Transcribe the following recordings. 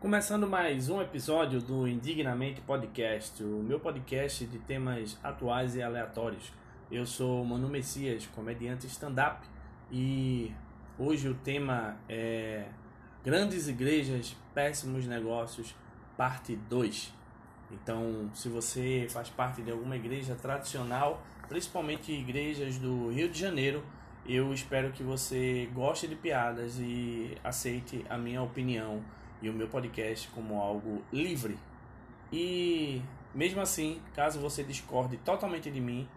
Começando mais um episódio do Indignamente Podcast, o meu podcast de temas atuais e aleatórios. Eu sou Manu Messias, comediante stand-up, e hoje o tema é Grandes Igrejas, Péssimos Negócios, parte 2. Então, se você faz parte de alguma igreja tradicional, principalmente igrejas do Rio de Janeiro, eu espero que você goste de piadas e aceite a minha opinião e o meu podcast como algo livre. E mesmo assim, caso você discorde totalmente de mim,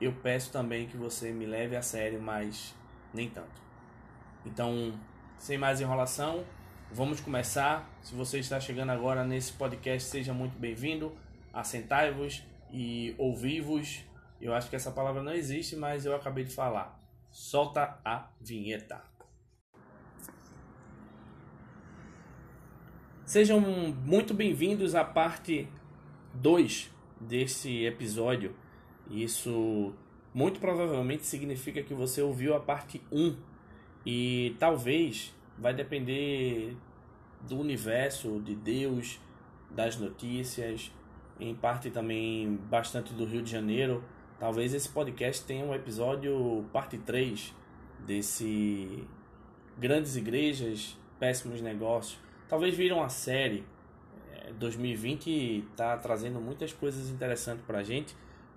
eu peço também que você me leve a sério, mas nem tanto. Então, sem mais enrolação, vamos começar. Se você está chegando agora nesse podcast, seja muito bem-vindo. Assentai-vos e ouvi-vos. Eu acho que essa palavra não existe, mas eu acabei de falar. Solta a vinheta. Sejam muito bem-vindos à parte 2 desse episódio. Isso muito provavelmente significa que você ouviu a parte 1 e talvez vai depender do universo, de Deus, das notícias, em parte também bastante do Rio de Janeiro. Talvez esse podcast tenha um episódio parte 3 desse grandes igrejas, péssimos negócios Talvez viram a série. 2020 está trazendo muitas coisas interessantes para a gente,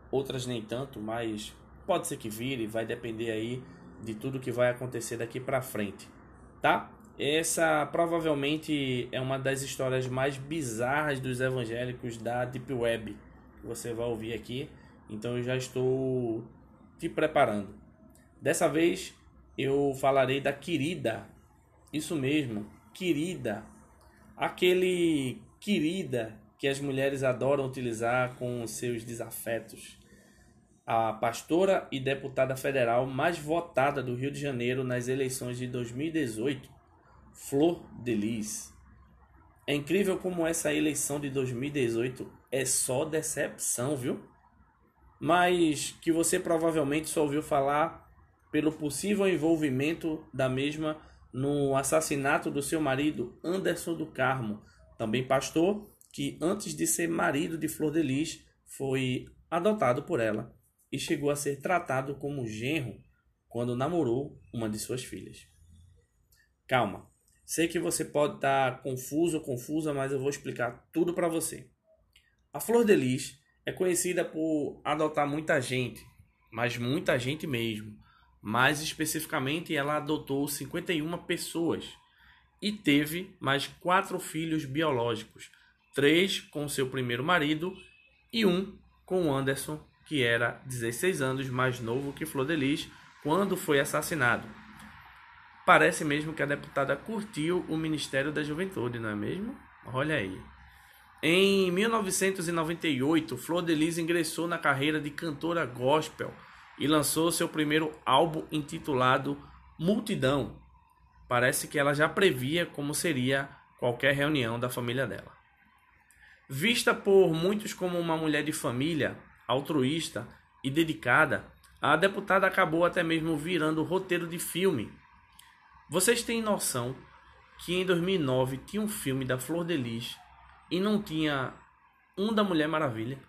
outras nem tanto, mas pode ser que vire, vai depender aí de tudo que vai acontecer daqui para frente, tá? Essa provavelmente é uma das histórias mais bizarras dos evangélicos da Deep Web que você vai ouvir aqui, então eu já estou te preparando. Dessa vez eu falarei da querida, isso mesmo, querida aquele querida que as mulheres adoram utilizar com seus desafetos. A pastora e deputada federal mais votada do Rio de Janeiro nas eleições de 2018, Flor Delis. É incrível como essa eleição de 2018 é só decepção, viu? Mas que você provavelmente só ouviu falar pelo possível envolvimento da mesma no assassinato do seu marido Anderson do Carmo, também pastor, que antes de ser marido de Flor de Lis, foi adotado por ela e chegou a ser tratado como genro quando namorou uma de suas filhas. Calma, sei que você pode estar confuso ou confusa, mas eu vou explicar tudo para você. A Flor de Lis é conhecida por adotar muita gente, mas muita gente mesmo. Mais especificamente, ela adotou 51 pessoas e teve mais quatro filhos biológicos, três com seu primeiro marido e um com Anderson, que era 16 anos mais novo que Flor quando foi assassinado. Parece mesmo que a deputada curtiu o Ministério da Juventude, não é mesmo? Olha aí. Em 1998, Flor de Lis ingressou na carreira de cantora gospel e lançou seu primeiro álbum intitulado Multidão. Parece que ela já previa como seria qualquer reunião da família dela. Vista por muitos como uma mulher de família, altruísta e dedicada, a deputada acabou até mesmo virando roteiro de filme. Vocês têm noção que em 2009 tinha um filme da Flor de Lis e não tinha um da Mulher Maravilha?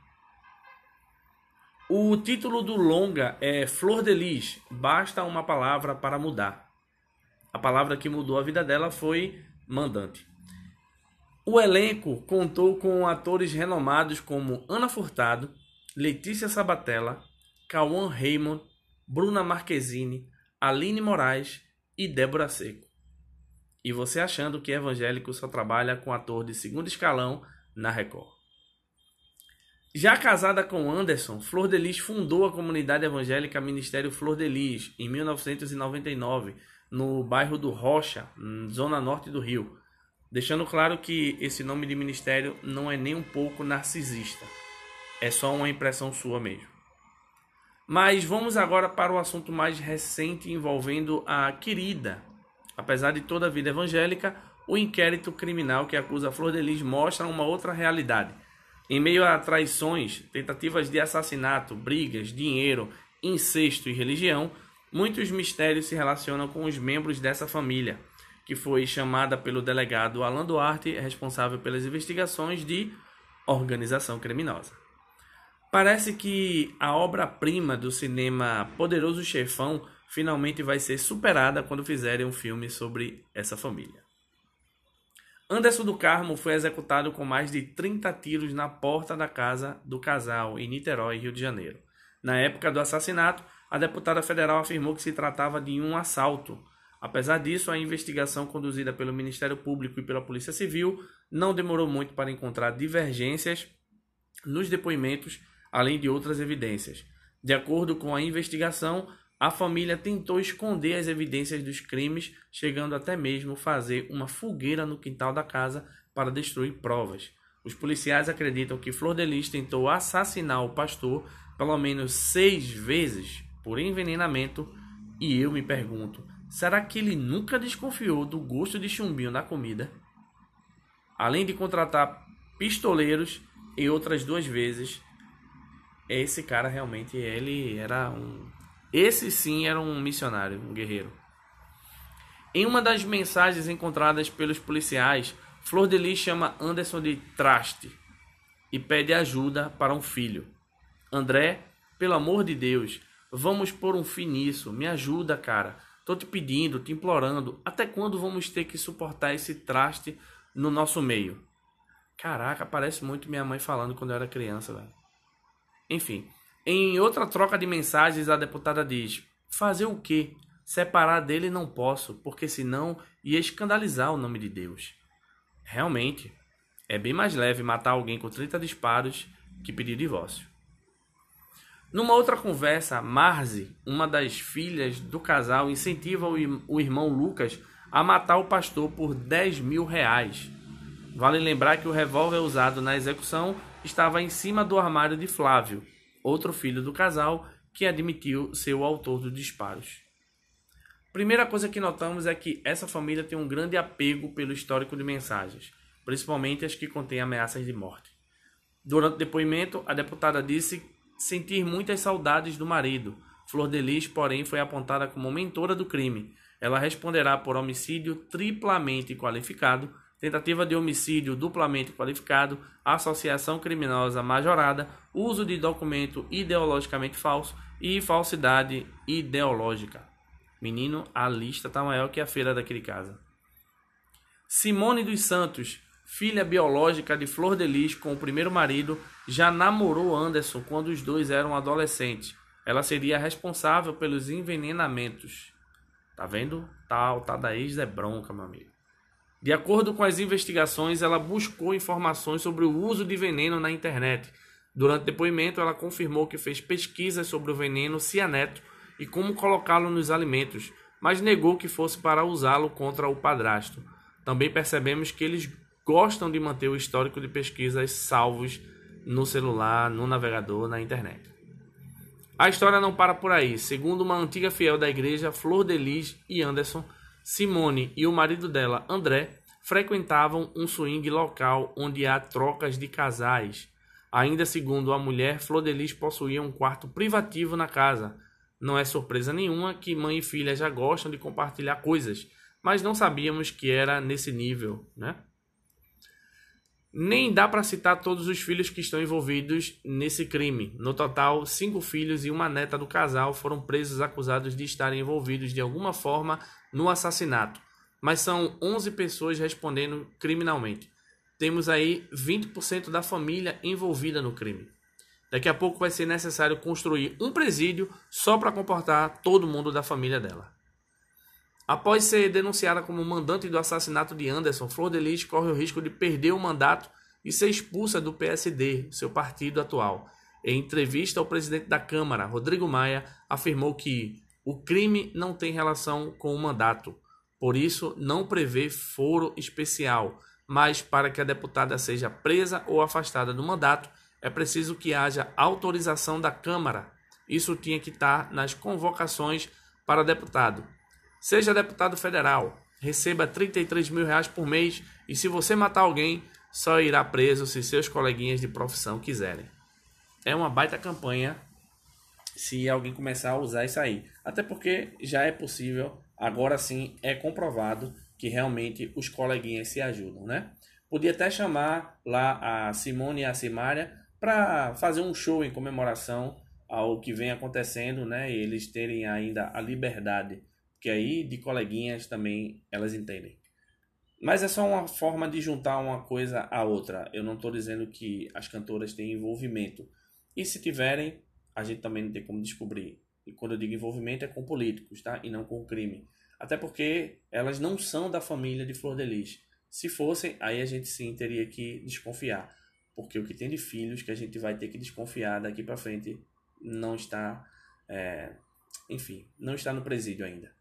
O título do longa é Flor de Lis, basta uma palavra para mudar. A palavra que mudou a vida dela foi mandante. O elenco contou com atores renomados como Ana Furtado, Letícia Sabatella, Cauã Raymond, Bruna Marquezine, Aline Moraes e Débora Seco. E você achando que evangélico só trabalha com ator de segundo escalão na Record. Já casada com Anderson, Flor de Lis fundou a comunidade evangélica Ministério Flor de Lis em 1999, no bairro do Rocha, zona norte do Rio. Deixando claro que esse nome de ministério não é nem um pouco narcisista. É só uma impressão sua mesmo. Mas vamos agora para o assunto mais recente envolvendo a querida. Apesar de toda a vida evangélica, o inquérito criminal que acusa Flor de Lis mostra uma outra realidade em meio a traições, tentativas de assassinato, brigas, dinheiro, incesto e religião, muitos mistérios se relacionam com os membros dessa família. que foi chamada pelo delegado Alan Duarte, responsável pelas investigações de organização criminosa. Parece que a obra-prima do cinema Poderoso Chefão finalmente vai ser superada quando fizerem um filme sobre essa família. Anderson do Carmo foi executado com mais de 30 tiros na porta da casa do casal em Niterói, Rio de Janeiro. Na época do assassinato, a deputada federal afirmou que se tratava de um assalto. Apesar disso, a investigação conduzida pelo Ministério Público e pela Polícia Civil não demorou muito para encontrar divergências nos depoimentos, além de outras evidências. De acordo com a investigação, a família tentou esconder as evidências dos crimes, chegando até mesmo fazer uma fogueira no quintal da casa para destruir provas. Os policiais acreditam que Flor de Lis tentou assassinar o pastor pelo menos seis vezes por envenenamento, e eu me pergunto: será que ele nunca desconfiou do gosto de chumbinho na comida? Além de contratar pistoleiros e outras duas vezes, esse cara realmente ele era um esse sim era um missionário, um guerreiro. Em uma das mensagens encontradas pelos policiais, Flor de Lis chama Anderson de traste e pede ajuda para um filho. André, pelo amor de Deus, vamos pôr um fim nisso. Me ajuda, cara. Tô te pedindo, te implorando. Até quando vamos ter que suportar esse traste no nosso meio? Caraca, parece muito minha mãe falando quando eu era criança, velho. Enfim, em outra troca de mensagens, a deputada diz: Fazer o quê? Separar dele não posso, porque senão ia escandalizar o nome de Deus. Realmente, é bem mais leve matar alguém com 30 disparos que pedir divórcio. Numa outra conversa, Marzi, uma das filhas do casal, incentiva o irmão Lucas a matar o pastor por 10 mil reais. Vale lembrar que o revólver usado na execução estava em cima do armário de Flávio, outro filho do casal, que admitiu ser o autor dos disparos. Primeira coisa que notamos é que essa família tem um grande apego pelo histórico de mensagens, principalmente as que contêm ameaças de morte. Durante o depoimento, a deputada disse sentir muitas saudades do marido. Flor de Lis, porém, foi apontada como mentora do crime. Ela responderá por homicídio triplamente qualificado tentativa de homicídio duplamente qualificado, associação criminosa majorada, uso de documento ideologicamente falso e falsidade ideológica. Menino, a lista tá maior que a feira daquele casa. Simone dos Santos, filha biológica de Flor de Lis com o primeiro marido, já namorou Anderson quando os dois eram adolescentes. Ela seria responsável pelos envenenamentos. Tá vendo? Tal, tá, tá da ex é bronca, meu amigo. De acordo com as investigações, ela buscou informações sobre o uso de veneno na internet. Durante depoimento, ela confirmou que fez pesquisas sobre o veneno cianeto e como colocá-lo nos alimentos, mas negou que fosse para usá-lo contra o padrasto. Também percebemos que eles gostam de manter o histórico de pesquisas salvos no celular, no navegador, na internet. A história não para por aí. Segundo uma antiga fiel da igreja, Flor de Lis e Anderson, Simone e o marido dela, André, frequentavam um swing local onde há trocas de casais. Ainda segundo a mulher, Flor de Lis possuía um quarto privativo na casa. Não é surpresa nenhuma que mãe e filha já gostam de compartilhar coisas, mas não sabíamos que era nesse nível, né? Nem dá para citar todos os filhos que estão envolvidos nesse crime. No total, cinco filhos e uma neta do casal foram presos acusados de estarem envolvidos de alguma forma no assassinato. Mas são 11 pessoas respondendo criminalmente. Temos aí 20% da família envolvida no crime. Daqui a pouco vai ser necessário construir um presídio só para comportar todo mundo da família dela. Após ser denunciada como mandante do assassinato de Anderson, Flor de Lis corre o risco de perder o mandato e ser expulsa do PSD, seu partido atual. Em entrevista, o presidente da Câmara, Rodrigo Maia, afirmou que o crime não tem relação com o mandato, por isso não prevê foro especial, mas para que a deputada seja presa ou afastada do mandato, é preciso que haja autorização da Câmara. Isso tinha que estar nas convocações para deputado. Seja deputado federal, receba 33 mil reais por mês e se você matar alguém, só irá preso se seus coleguinhas de profissão quiserem. É uma baita campanha se alguém começar a usar isso aí. Até porque já é possível, agora sim é comprovado que realmente os coleguinhas se ajudam, né? Podia até chamar lá a Simone e a Simária para fazer um show em comemoração ao que vem acontecendo, né? E eles terem ainda a liberdade, que aí de coleguinhas também elas entendem. Mas é só uma forma de juntar uma coisa à outra. Eu não estou dizendo que as cantoras têm envolvimento. E se tiverem, a gente também não tem como descobrir. E quando eu digo envolvimento é com políticos, tá? E não com crime. Até porque elas não são da família de Flor de Lis. Se fossem, aí a gente sim teria que desconfiar. Porque o que tem de filhos que a gente vai ter que desconfiar daqui para frente não está, é, enfim, não está no presídio ainda.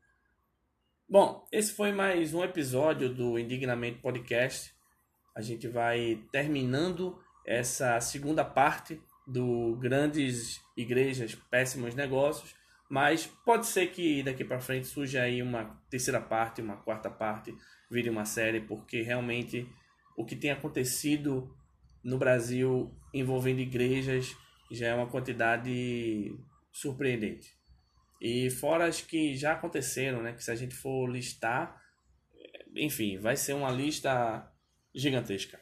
Bom, esse foi mais um episódio do Indignamente Podcast. A gente vai terminando essa segunda parte do Grandes Igrejas, Péssimos Negócios, mas pode ser que daqui para frente surja aí uma terceira parte, uma quarta parte, vire uma série, porque realmente o que tem acontecido no Brasil envolvendo igrejas já é uma quantidade surpreendente. E fora as que já aconteceram, né? Que se a gente for listar, enfim, vai ser uma lista gigantesca.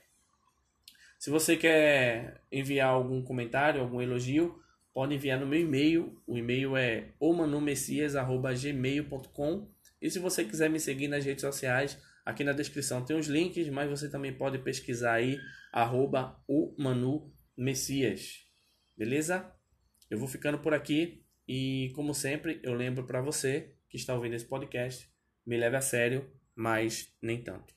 Se você quer enviar algum comentário, algum elogio, pode enviar no meu e-mail. O e-mail é omanumessias.gmail.com E se você quiser me seguir nas redes sociais, aqui na descrição tem os links, mas você também pode pesquisar aí, arroba o Manu Messias. Beleza? Eu vou ficando por aqui e, como sempre, eu lembro para você que está ouvindo esse podcast, me leve a sério, mas nem tanto.